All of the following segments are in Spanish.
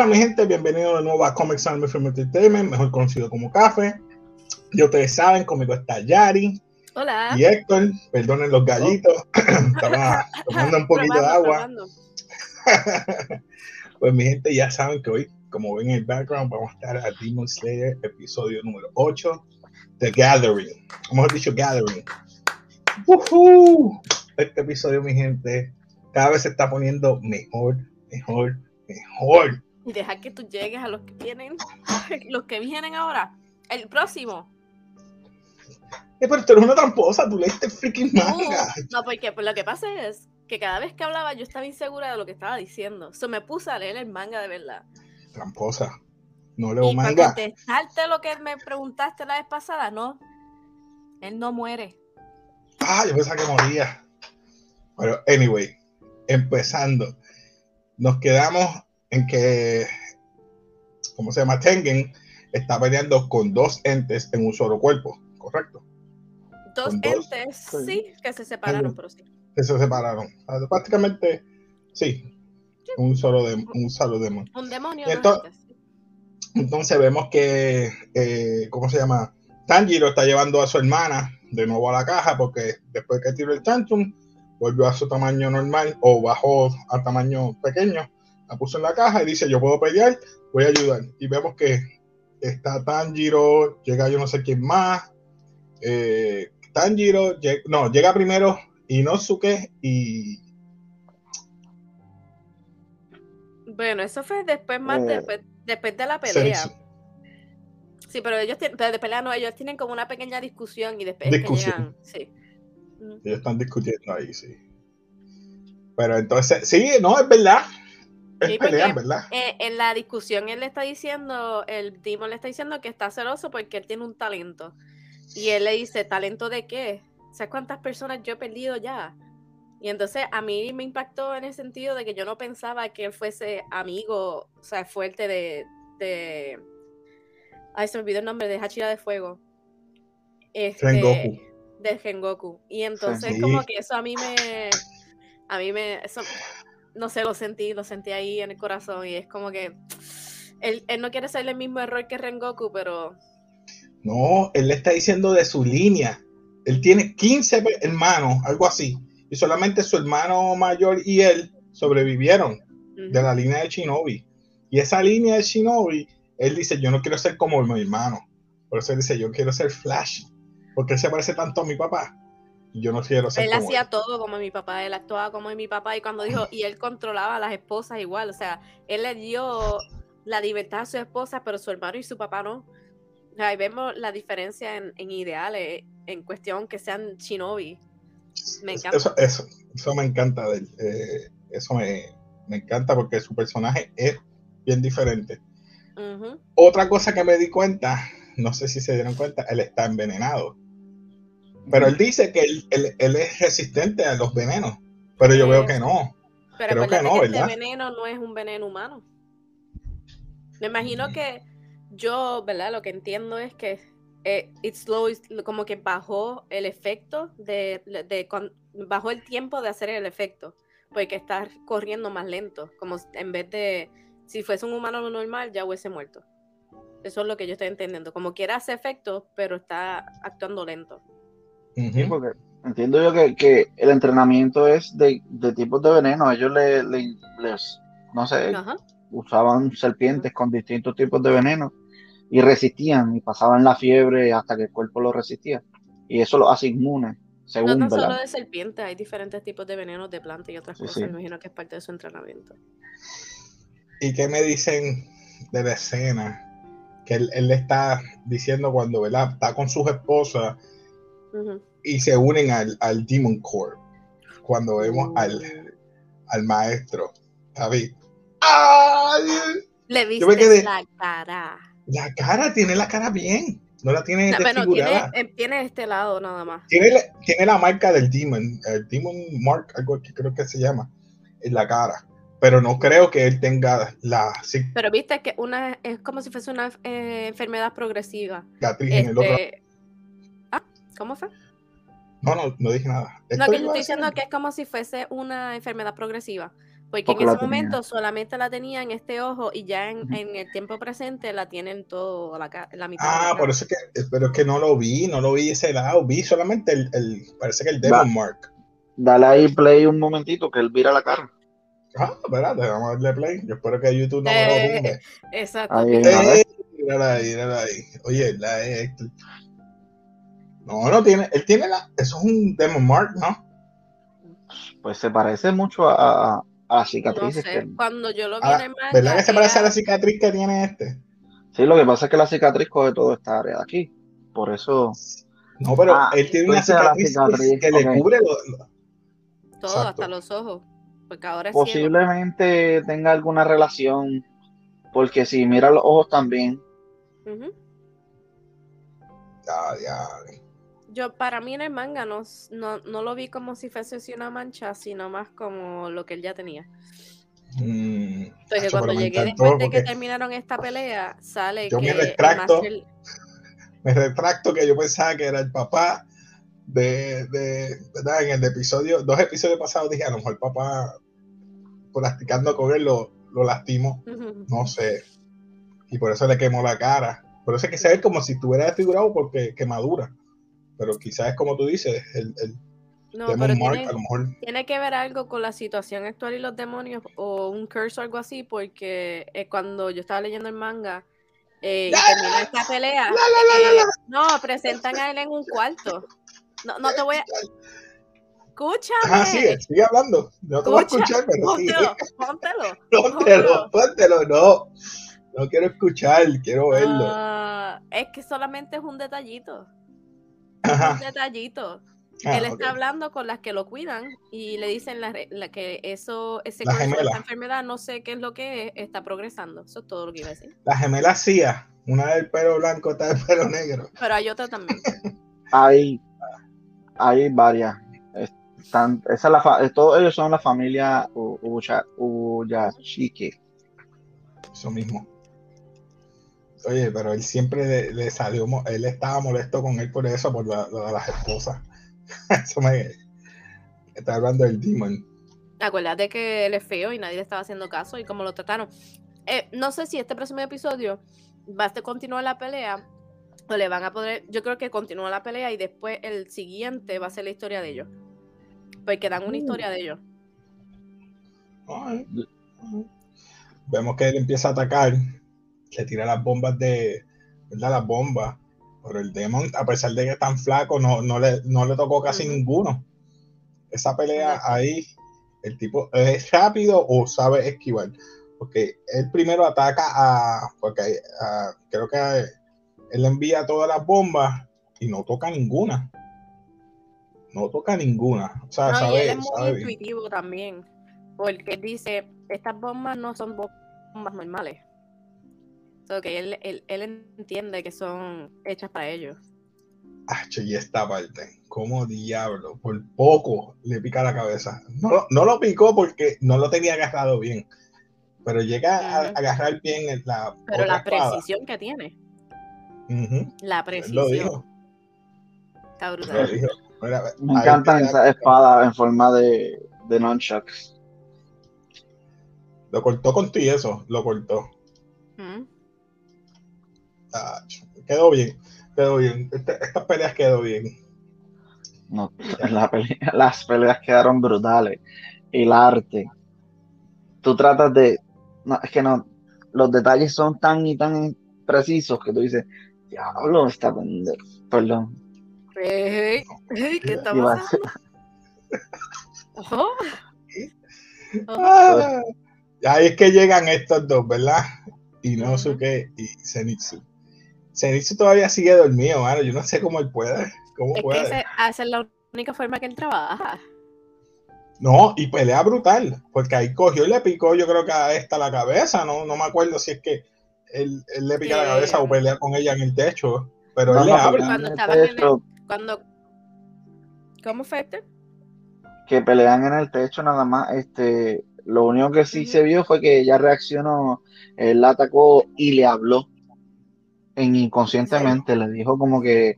Bueno, mi gente, bienvenido de nuevo a Comics and Film Entertainment, mejor conocido como Café. Y ustedes saben, conmigo está Yari. Hola. Y Héctor, perdonen los gallitos, estaba tomando un poquito de agua. pues mi gente, ya saben que hoy, como ven en el background, vamos a estar a Demon Slayer, episodio número 8, The Gathering. Hemos dicho Gathering. Este episodio, mi gente, cada vez se está poniendo mejor, mejor, mejor. Y deja que tú llegues a los que vienen, los que vienen ahora. El próximo. Eh, pero tú eres una tramposa, tú leíste freaking manga. No, porque pues, lo que pasa es que cada vez que hablaba yo estaba insegura de lo que estaba diciendo. So me puse a leer el manga de verdad. Tramposa. No leo y manga. Para contestarte lo que me preguntaste la vez pasada, no. Él no muere. Ah, yo pensaba que moría. Pero, anyway, empezando. Nos quedamos en que, ¿cómo se llama? Tengen está peleando con dos entes en un solo cuerpo, ¿correcto? Dos entes, sí, que se separaron, pero sí. Que se separaron. Prácticamente, sí, un solo, de, un solo demonio. Un demonio. Entonces, entonces, vemos que, eh, ¿cómo se llama? Tanjiro está llevando a su hermana de nuevo a la caja porque después que tiró el tantrum, volvió a su tamaño normal o bajó a tamaño pequeño la puso en la caja y dice, yo puedo pelear, voy a ayudar. Y vemos que está Tanjiro, llega yo no sé quién más. Eh, Tanjiro, no, llega primero Inosuke y... Bueno, eso fue después más, eh, después, de la pelea. Sí, pero ellos tienen, pero de pelea no, ellos tienen como una pequeña discusión y después discusión. sí. Ellos están discutiendo ahí, sí. Pero entonces, sí, no, es verdad. Eh, en la discusión él le está diciendo, el Demon le está diciendo que está celoso porque él tiene un talento. Y él le dice, ¿talento de qué? ¿Sabes cuántas personas yo he perdido ya? Y entonces a mí me impactó en el sentido de que yo no pensaba que él fuese amigo, o sea, fuerte de. de... Ay, se me olvidó el nombre, de Hachira de Fuego. Este, De Gengoku. Y entonces, como que eso a mí me. A mí me no sé, lo sentí, lo sentí ahí en el corazón y es como que él, no quiere hacer el mismo error que Rengoku, pero... No, él le está diciendo de su línea. Él tiene 15 hermanos, algo así, y solamente su hermano mayor y él sobrevivieron de la línea de Shinobi. Y esa línea de Shinobi, él dice, yo no quiero ser como mi hermano. Por eso él dice, yo quiero ser Flash, porque él se parece tanto a mi papá yo no quiero ser Él hacía todo como mi papá, él actuaba como mi papá y cuando dijo, y él controlaba a las esposas igual, o sea, él le dio la libertad a su esposa, pero su hermano y su papá no. O sea, ahí vemos la diferencia en, ideales, en cuestión que sean shinobi. Me encanta. Eso, eso, eso me encanta de eh, eso me, me, encanta porque su personaje es bien diferente. Otra cosa que me di cuenta, no sé si se dieron cuenta, él está envenenado. Pero él dice que él, es resistente a los venenos, pero yo veo que no. Pero Creo que no, ¿verdad? Este veneno no es un veneno humano. Me imagino que yo, ¿verdad? Lo que entiendo es que eh, it's slow, como que bajó el efecto de, de, bajó el tiempo de hacer el efecto, porque está corriendo más lento, como en vez de si fuese un humano normal ya hubiese muerto. Eso es lo que yo estoy entendiendo. Como quiera hacer efecto, pero está actuando lento. Sí, porque entiendo yo que, el entrenamiento es de, tipos de veneno. Ellos le, les, no sé, usaban serpientes con distintos tipos de veneno y resistían y pasaban la fiebre hasta que el cuerpo lo resistía. Y eso lo hace inmune. Según, no, no solo de serpientes, hay diferentes tipos de venenos de plantas y otras cosas. Me imagino que es parte de su entrenamiento. ¿Y qué me dicen de la escena? Que él, le está diciendo cuando ¿verdad? está con sus esposas y se unen al, al Demon Core cuando vemos al, uh. al maestro David. Le viste la cara. La cara, tiene la cara bien. No la tiene no, tiene, eh, tiene, este lado nada más. Tiene, tiene la marca del Demon, el Demon Mark, algo que creo que se llama, en la cara. Pero no creo que él tenga la. Pero viste que una es como si fuese una eh, enfermedad progresiva. en el otro. Este, ¿Cómo fue? No, no, no dije nada. no, que yo estoy diciendo que es como si fuese una enfermedad progresiva. Porque, en ese momento solamente la tenía en este ojo y ya en, el tiempo presente la tienen todo la, la mitad. Ah, por eso es que, pero es que no lo vi, no lo vi ese lado, vi solamente el, el parece que el Demon Mark. Dale ahí play un momentito que él vira la cara. Ah, espérate, vamos a darle play. Yo espero que YouTube no me lo tumbe. Eh, exacto. Ahí, eh, mírala ahí, mírala ahí. Oye, la es. No, no tiene, él tiene la, eso es un Demon Mark, ¿no? Pues se parece mucho a, a cicatrices. Cuando yo lo vi en ¿Verdad que se parece a la cicatriz que tiene este? Sí, lo que pasa es que la cicatriz coge toda esta área de aquí. Por eso. No, pero ah, él tiene una cicatriz, que le cubre todo, hasta los ojos. Porque ahora Posiblemente tenga alguna relación. Porque si mira los ojos también. Ya, ya yo para mí en el manga no, no, lo vi como si fuese una mancha, sino más como lo que él ya tenía. Mm, Entonces cuando llegué después de que terminaron esta pelea, sale yo me retracto, me retracto que yo pensaba que era el papá de, de ¿verdad? En el episodio, dos episodios pasados dije, a lo mejor el papá practicando con él lo, lo lastimó, no sé. Y por eso le quemó la cara. Por eso es que se ve como si estuviera desfigurado porque quemadura pero quizás es como tú dices, el, el no, tiene, a lo mejor... tiene que ver algo con la situación actual y los demonios o un curse o algo así, porque eh, cuando yo estaba leyendo el manga eh, termina esta pelea, eh, no, presentan a él en un cuarto. No, no te voy a... Escúchame. Ah, sí, sigue hablando. No te voy a escuchar, pero póntelo, póntelo, póntelo, póntelo, no. No quiero escuchar, quiero verlo. Uh, es que solamente es un detallito un detallito. Ah, Él está hablando con las que lo cuidan y le dicen la, que eso, ese la esa enfermedad, no sé qué es lo que es, está progresando. Eso es todo lo que iba a decir. La gemela CIA, una del pelo blanco, otra del pelo negro. Pero hay otra también. hay, hay varias. Están, esa la todos ellos son la familia Uyashiki. Eso mismo. Oye, pero él siempre le, salió, él estaba molesto con él por eso, por lo de las esposas. eso me está hablando del demon. Acuérdate que él es feo y nadie le estaba haciendo caso y cómo lo trataron. Eh, no sé si este próximo episodio va a continuar la pelea o le van a poder. Yo creo que continúa la pelea y después el siguiente va a ser la historia de ellos. Porque dan una historia de ellos. Vemos que él empieza a atacar le tira las bombas de, ¿verdad? Las bombas. Pero el Demon, a pesar de que es tan flaco, no, no, le, no le tocó casi ninguno. Esa pelea ahí, el tipo es rápido o sabe esquivar. Porque él primero ataca a, porque creo que él envía todas las bombas y no toca ninguna. No toca ninguna. O sea, sabe, él es muy intuitivo también. Porque dice, estas bombas no son bombas normales que él, él, entiende que son hechas para ellos. Ah, y esta parte, como diablo, por poco le pica la cabeza. No, no lo picó porque no lo tenía agarrado bien, pero llega a agarrar bien la. Pero la precisión que tiene. La precisión. Lo dijo. Está brutal. Me encantan esas espadas en forma de, de nunchucks. Lo cortó con ti eso, lo cortó quedó bien, quedó bien. Este, estas peleas quedó bien. No, las peleas quedaron brutales. El arte. Tú tratas de. No, es que no. Los detalles son tan y tan precisos que tú dices, diablo, está Perdón. ¿Qué está pasando? Ah, ahí es que llegan estos dos, ¿verdad? Inosuke y Zenitsu. Zenitsu todavía sigue dormido, mano. Yo no sé cómo él puede. ¿Cómo es puede? Que esa es la única forma que él trabaja. No, y pelea brutal, porque ahí cogió y le picó, yo creo que a esta la cabeza, no, no me acuerdo si es que él, le pica la cabeza o pelea con ella en el techo, pero él le abre. Cuando estaba en el, cuando, ¿Cómo fue este? Que pelean en el techo nada más, este, lo único que sí se vio fue que ella reaccionó, él la atacó y le habló en inconscientemente, le dijo como que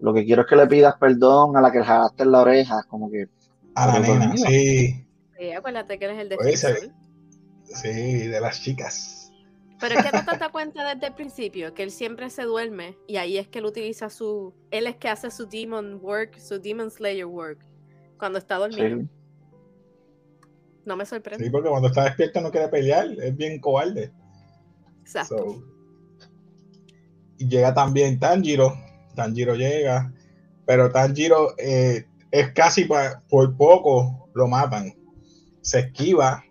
lo que quiero es que le pidas perdón a la que le jalaste en la oreja, como que... A la nena, sí. Sí, acuérdate que él es el defensor. sí, de las chicas. Pero es que no te das cuenta desde el principio que él siempre se duerme y ahí es que él utiliza su. Él es que hace su demon work, su demon slayer work, cuando está dormido. No me sorprende. Sí, porque cuando está despierto no quiere pelear, es bien cobarde. Exacto. Llega también Tanjiro. Tanjiro llega, pero Tanjiro eh, es casi por poco lo matan. Se esquiva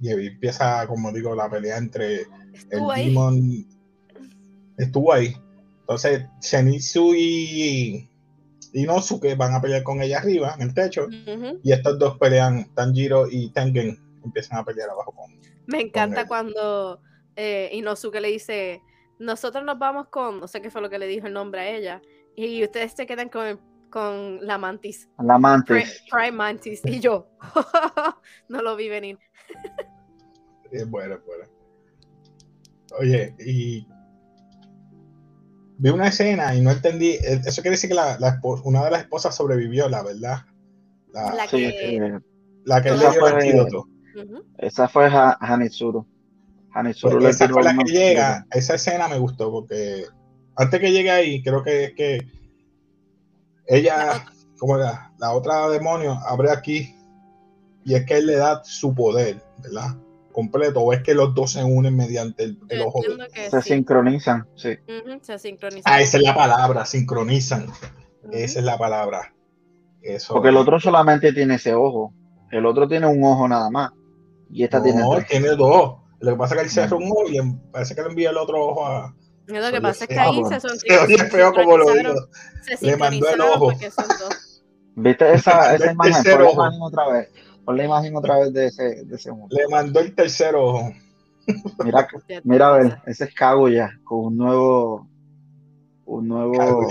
y empieza, como digo, la pelea entre el ahí. Demon. Estuvo ahí. Entonces, Zenitsu y Inosuke van a pelear con ella arriba, en el techo. Y estos dos pelean, Tanjiro y Tengen, empiezan a pelear abajo con. Me encanta cuando eh, Inosuke le dice: Nosotros nos vamos con, no sé qué fue lo que le dijo el nombre a ella, y ustedes se quedan con con la mantis. La mantis. Prime, mantis. Y yo, no lo vi venir. es bueno, bueno. Oye, y vi una escena y no entendí. Eh, eso quiere decir que la, la una de las esposas sobrevivió, la verdad. La, que, la que le dio el antídoto. Esa fue Hanitsuru. Hanitsuru pues esa fue la que llega. Esa escena me gustó porque antes que llegue ahí, creo que es que ella, como la, la otra demonio, abre aquí y es que él le da su poder, ¿verdad? Completo, o es que los dos se unen mediante el, ojo. se sincronizan, sí. se sincronizan. Ah, esa es la palabra, sincronizan. Esa es la palabra. Eso Porque el otro solamente tiene ese ojo. El otro tiene un ojo nada más. Y esta tiene. No, tiene dos. Lo que pasa es que él cerra un ojo y parece que le envía el otro ojo a, lo que pasa es que ahí se son Se feo como lo digo. Le mandó el ojo. ¿Viste esa, esa imagen? Pon la imagen otra vez. Pon la imagen otra vez de ese, de ese Le mandó el tercer ojo. Mira, mira a ver, ese es Kaguya con un nuevo. Un nuevo.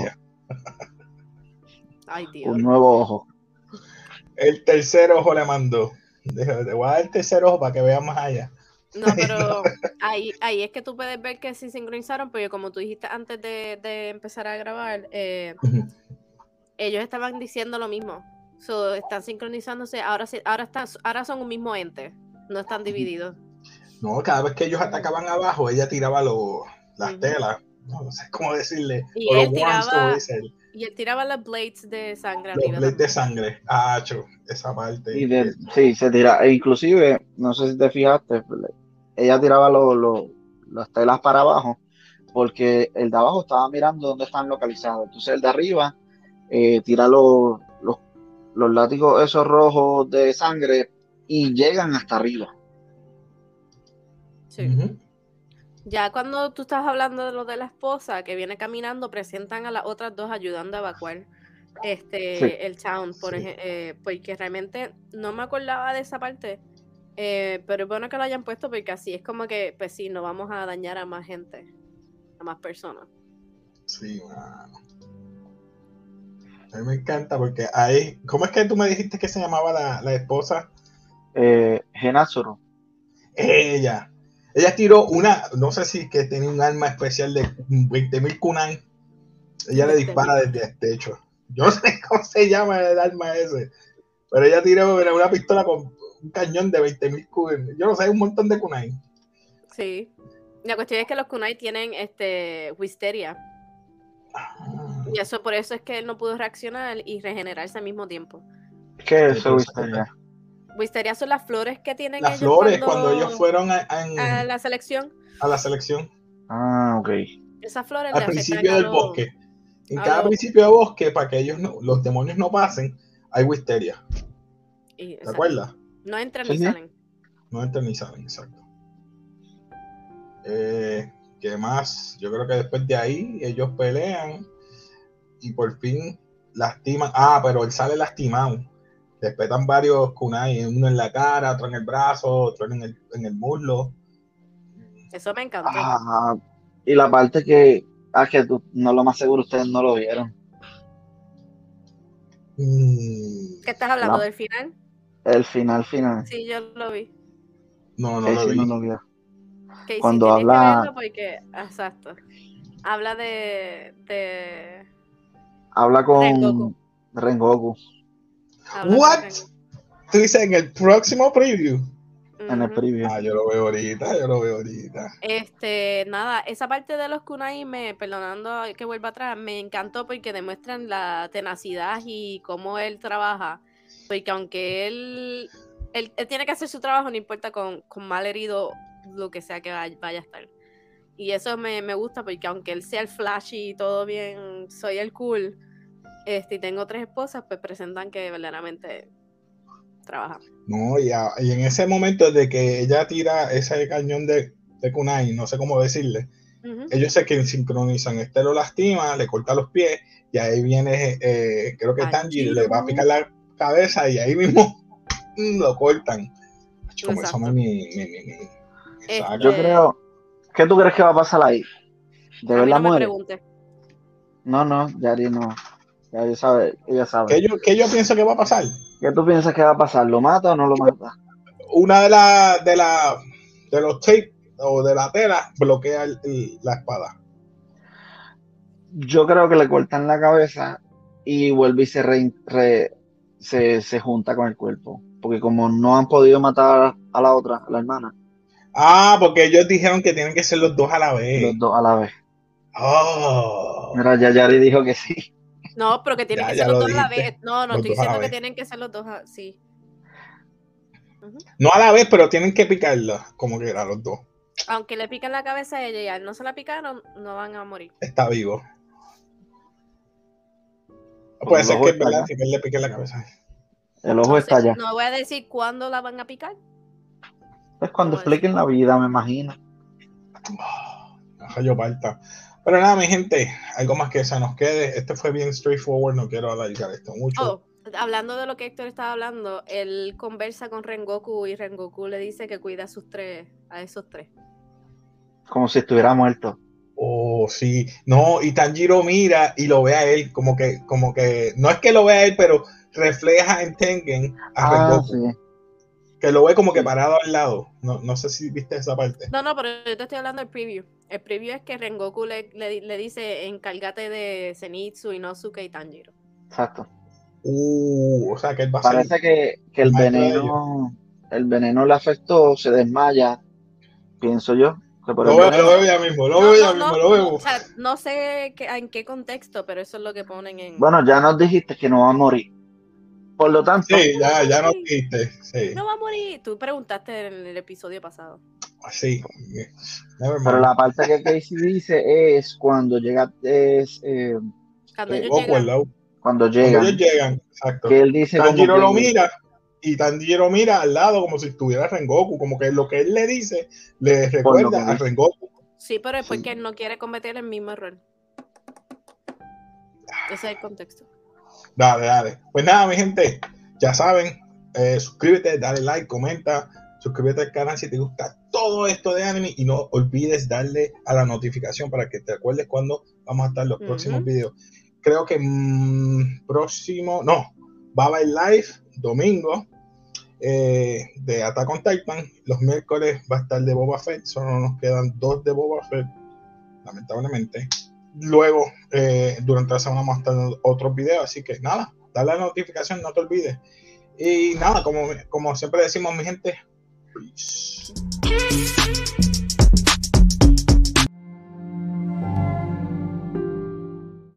Ay, tío. Un nuevo ojo. El tercer ojo le mandó. Te voy a dar el tercer ojo para que veas más allá. No, pero ahí, ahí es que tú puedes ver que se sincronizaron, porque como tú dijiste antes de, empezar a grabar, eh, ellos estaban diciendo lo mismo. están sincronizándose, ahora, ahora, están, ahora son un mismo ente, no están divididos. No, cada vez que ellos atacaban abajo, ella tiraba las telas, no sé cómo decirle, y él tiraba, Y él tiraba las blades de sangre. Los blades de sangre, ah, esa parte. Y sí, se tira, e inclusive, no sé si te fijaste, ella tiraba las telas para abajo porque el de abajo estaba mirando dónde están localizados. Entonces el de arriba eh, tira los, los, látigos esos rojos de sangre y llegan hasta arriba. Sí. Ya cuando tú estás hablando de lo de la esposa que viene caminando, presentan a las otras dos ayudando a evacuar este el town, por eh, porque realmente no me acordaba de esa parte eh, pero es bueno que lo hayan puesto porque así es como que, pues sí, no vamos a dañar a más gente, a más personas. Sí, mano. A mí me encanta porque ahí. ¿Cómo es que tú me dijiste que se llamaba la, esposa? Eh, Genazoro. Ella. Ella tiró una, no sé si que tenía un arma especial de 20.000 kunai. Ella le dispara desde el techo. Yo no sé cómo se llama el arma ese. Pero ella tiró una pistola con un cañón de 20.000 Yo no sé, hay un montón de kunai. Sí. La cuestión es que los kunai tienen este wisteria. Ah. Y eso por eso es que él no pudo reaccionar y regenerarse al mismo tiempo. ¿Qué es eso, wisteria? Wisteria son las flores que tienen las flores cuando, ellos fueron a, la selección. A la selección. Ah, ok. Esas flores al principio del bosque. En cada principio de bosque, para que ellos no, los demonios no pasen, hay wisteria. ¿Te acuerdas? No entran ni salen. No entran ni salen, exacto. Eh, ¿Qué más? Yo creo que después de ahí ellos pelean y por fin lastiman. Ah, pero él sale lastimado. Respetan varios kunai, uno en la cara, otro en el brazo, otro en el, en el muslo. Eso me encantó. Ah, y la parte que, ah, que tú, no lo más seguro ustedes no lo vieron. Mm. ¿Qué estás hablando del final? El final, final. Sí, yo lo vi. No, no lo vi. No lo vi. Cuando habla. Porque, exacto. Habla de, Habla con Rengoku. What? tú dices en el próximo preview. En el preview. Ah, yo lo veo ahorita, yo lo veo ahorita. Este, nada, esa parte de los kunai, me, perdonando que vuelva atrás, me encantó porque demuestran la tenacidad y cómo él trabaja. Porque aunque él, él, tiene que hacer su trabajo, no importa con, con mal herido lo que sea que vaya, a estar. Y eso me, me, gusta porque aunque él sea el flashy y todo bien, soy el cool, este, y tengo tres esposas, pues presentan que verdaderamente trabajan. No, y, y en ese momento de que ella tira ese cañón de, de kunai, no sé cómo decirle, ellos se que sincronizan. Este lo lastima, le corta los pies, y ahí viene, eh, creo que Tanji le va a picar la cabeza y ahí mismo lo cortan. Como eso me, mi, mi, mi, este, Yo creo. ¿Qué tú crees que va a pasar ahí? ¿De verdad no muere? No, no, Yari no. Yari sabe, ella sabe. ¿Qué yo, ¿Qué yo pienso que va a pasar? ¿Qué tú piensas que va a pasar? ¿Lo mata o no lo mata? Una de las de la de los tapes o de la tela bloquea la espada. Yo creo que le cortan la cabeza y vuelve y se, se, se, junta con el cuerpo. Porque como no han podido matar a la otra, a la hermana. Ah, porque ellos dijeron que tienen que ser los dos a la vez. Los dos a la vez. Oh. Mira, Yari dijo que sí. No, pero que tienen que ser los dos a la vez. No, no estoy diciendo que tienen que ser los dos a... Sí. No a la vez, pero tienen que picarla, como que era los dos. Aunque le piquen la cabeza a ella y a él no se la picaron, no van a morir. Está vivo. Puede ser que, ¿verdad? que él le pique la cabeza. El ojo está allá. No voy a decir cuándo la van a picar. Es cuando expliquen la vida, me imagino. Oh, yo falta. Pero nada, mi gente, algo más que se nos quede. Este fue bien straightforward, no quiero alargar esto mucho. Oh, hablando de lo que Héctor estaba hablando, él conversa con Rengoku y Rengoku le dice que cuida a sus tres, a esos tres. Como si estuviera muerto. Oh, sí. No, y Tanjiro mira y lo ve a él, como que, como que, no es que lo vea a él, pero refleja en Tengen a ah, Rengoku que lo ve como que parado al lado. No, no sé si viste esa parte. No, no, pero yo te estoy hablando del preview. El preview es que Rengoku le, le, dice encárgate de Zenitsu, Inosuke y Tanjiro. Exacto. Uh, o sea que él va a Parece que, que el veneno el veneno le afectó, se desmaya, pienso yo. lo, veo, lo, veo, ya mismo, lo veo ya mismo, lo veo. O sea, no sé en qué contexto, pero eso es lo que ponen en... Bueno, ya nos dijiste que no va a morir. Por lo tanto. Sí, ya, ya no viste. Sí. No va a morir. Tú preguntaste en el episodio pasado. Sí. Pero la parte que Casey dice es cuando llega. Es, eh, cuando, eh, ellos llegan. cuando llegan. ellos llegan, exacto. Que él dice. Tanjiro lo mira y Tanjiro mira al lado como si estuviera Rengoku. Como que lo que él le dice le recuerda a Rengoku. Sí, pero es porque él no quiere cometer el mismo error. Ese es el contexto. Dale, dale. Pues nada, mi gente, ya saben, eh, suscríbete, dale like, comenta, suscríbete al canal si te gusta todo esto de anime y no olvides darle a la notificación para que te acuerdes cuando vamos a estar los próximos videos. Creo que mm, próximo, no, va a haber live domingo eh, de Attack on Titan. Los miércoles va a estar de Boba Fett, solo nos quedan dos de Boba Fett, lamentablemente. Luego, eh, durante la semana vamos a estar otros videos, así que nada, dale la notificación, no te olvides. Y nada, como, como siempre decimos, mi gente, peace.